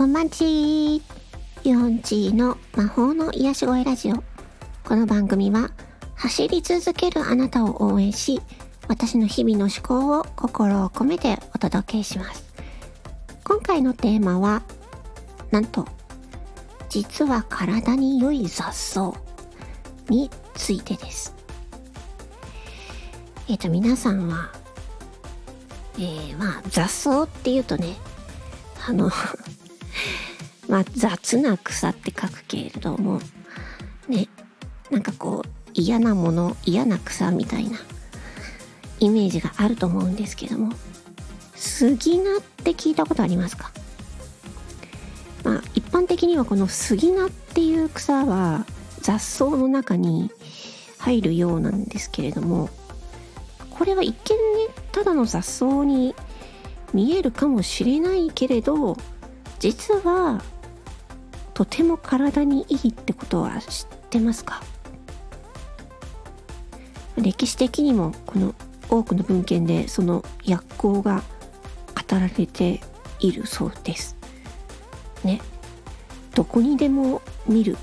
こんばんちユンチーの魔法の癒し声ラジオ。この番組は走り続けるあなたを応援し、私の日々の思考を心を込めてお届けします。今回のテーマは、なんと、実は体に良い雑草についてです。えっ、ー、と、皆さんは、えー、まあ、雑草っていうとね、あのまあ、雑な草って書くけれども、ね、なんかこう、嫌なもの、嫌な草みたいなイメージがあると思うんですけども、杉菜って聞いたことありますか？まあ、一般的にはこの杉菜っていう草は雑草の中に入るようなんですけれども、これは一見ね、ただの雑草に見えるかもしれないけれど、実はとても体にいいってことは知ってますか？歴史的にもこの多くの文献でその薬効が語られているそうです。ね。どこにでも見る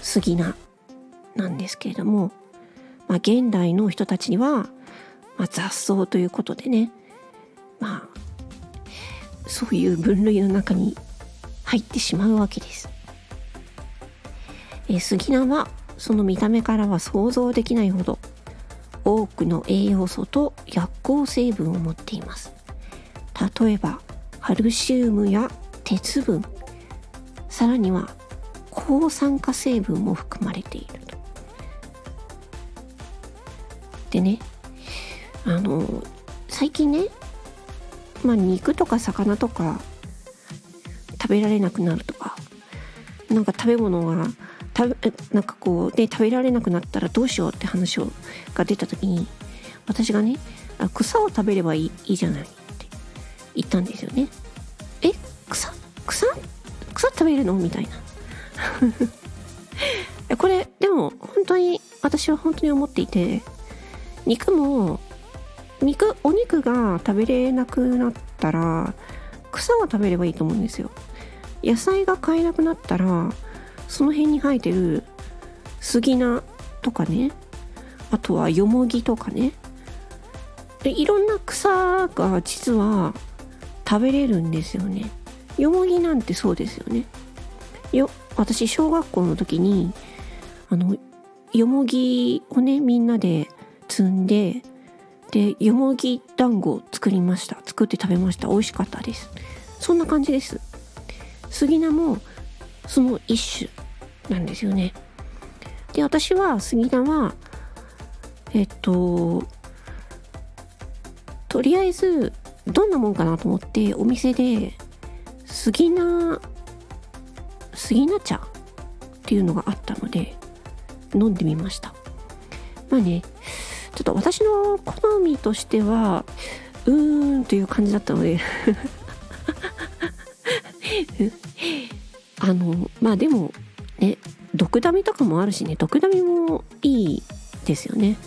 杉菜なんですけれども、まあ、現代の人たちには、まあ、雑草ということでねまあそういう分類の中に入ってしまうわけです。え杉菜はその見た目からは想像できないほど多くの栄養素と薬効成分を持っています。例えばカルシウムや鉄分さらには抗酸化成分も含まれていると。でねあの最近ねまあ肉とか魚とか食べられなくなるとかなんか食べ物が食べなんかこうで食べられなくなったらどうしようって話をが出た時に私がね草を食べればいいいいじゃないって言ったんですよね。え草草？草食べるの？みたいな。これでも本当に私は本当に思っていて肉も肉お肉が食べれなくなったら草は食べればいいと思うんですよ。野菜が買えなくなったらその辺に生えてる杉菜とかねあとはよもぎとかね。でいろんな草が実は食べれるんですよね。よもぎなんてそうですよね。よ私小学校の時にあのよもぎをねみんなで積んででよもぎ団子を作りました。作って食べました。美味しかったです。そんな感じです。杉菜もその一種なんですよね。で私は杉菜はえっととりあえずどんなもんかなと思ってお店で杉菜杉菜茶っていうのがあったので飲んでみましたまあねちょっと私の好みとしてはうーんという感じだったので あのまあでもね毒ダミとかもあるしね毒ダミもいいですよね。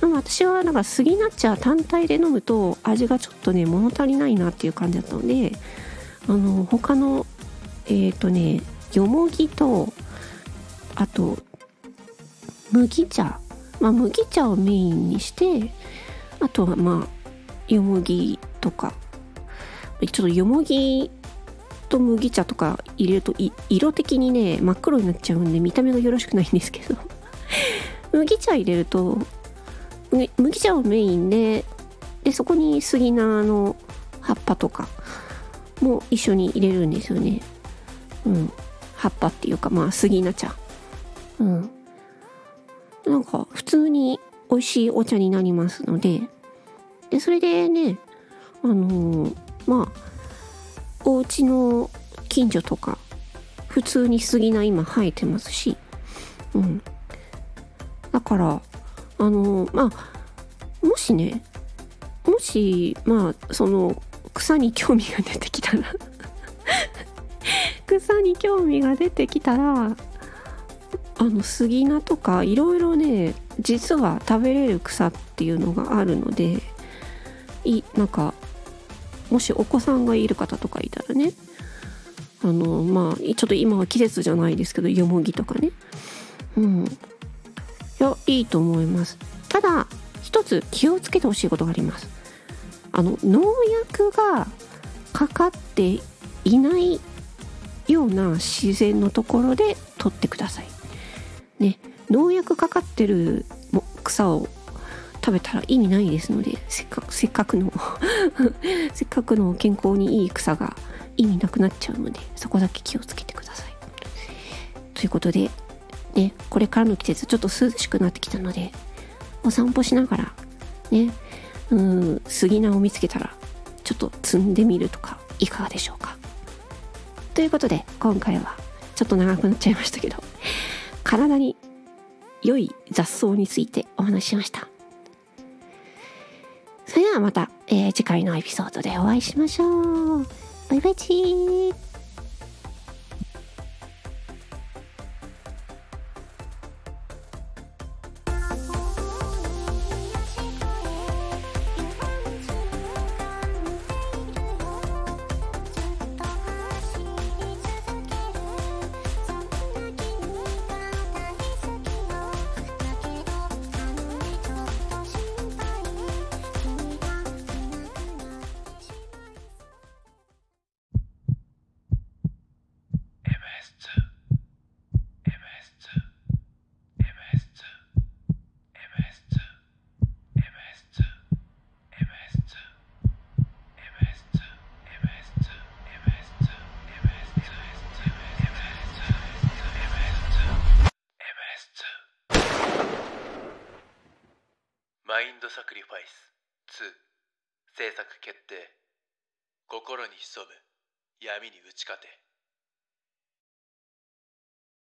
私はなんか杉ナッチャー単体で飲むと味がちょっとね物足りないなっていう感じだったのであの他のえっ、ー、とねよもぎとあと麦茶。まあ麦茶をメインにしてあとはまあよもぎとか。ちょっとよもぎと麦茶とか入れると色的にね真っ黒になっちゃうんで見た目がよろしくないんですけど。麦茶入れると麦茶をメインででそこに杉菜の葉っぱとかも一緒に入れるんですよね。うん。葉っぱっていうかまあ杉菜茶。うん。なんか普通に美味しいお茶になりますので。でそれでねあのー、まあお家の近所とか普通に杉菜今生えてますし、うん、だからあのまあもしねもしまあその草に興味が出てきたら 草に興味が出てきたらあの杉菜とかいろいろね実は食べれる草っていうのがあるのでいなんかもしお子さんがいる方とかいたらねあのまあちょっと今は季節じゃないですけどよもぎとかね。うん。いやいいと思います。ただ一つ気をつけてほしいことがあります。あの農薬がかかっていないような自然のところで取ってください。ね。農薬かかってる草を食べたら意味ないですのでせっかくせっかくの せっかくの健康にいい草が意味なくなっちゃうのでそこだけ気をつけてください。ということでねこれからの季節ちょっと涼しくなってきたのでお散歩しながらねうん杉菜を見つけたらちょっと摘んでみるとかいかがでしょうか。ということで今回はちょっと長くなっちゃいましたけど体に良い雑草についてお話ししました。それではまた、えー、次回のエピソードでお会いしましょう。バイバイチーマインドサクリファイス2制作決定。心に潜む。闇に打ち勝て。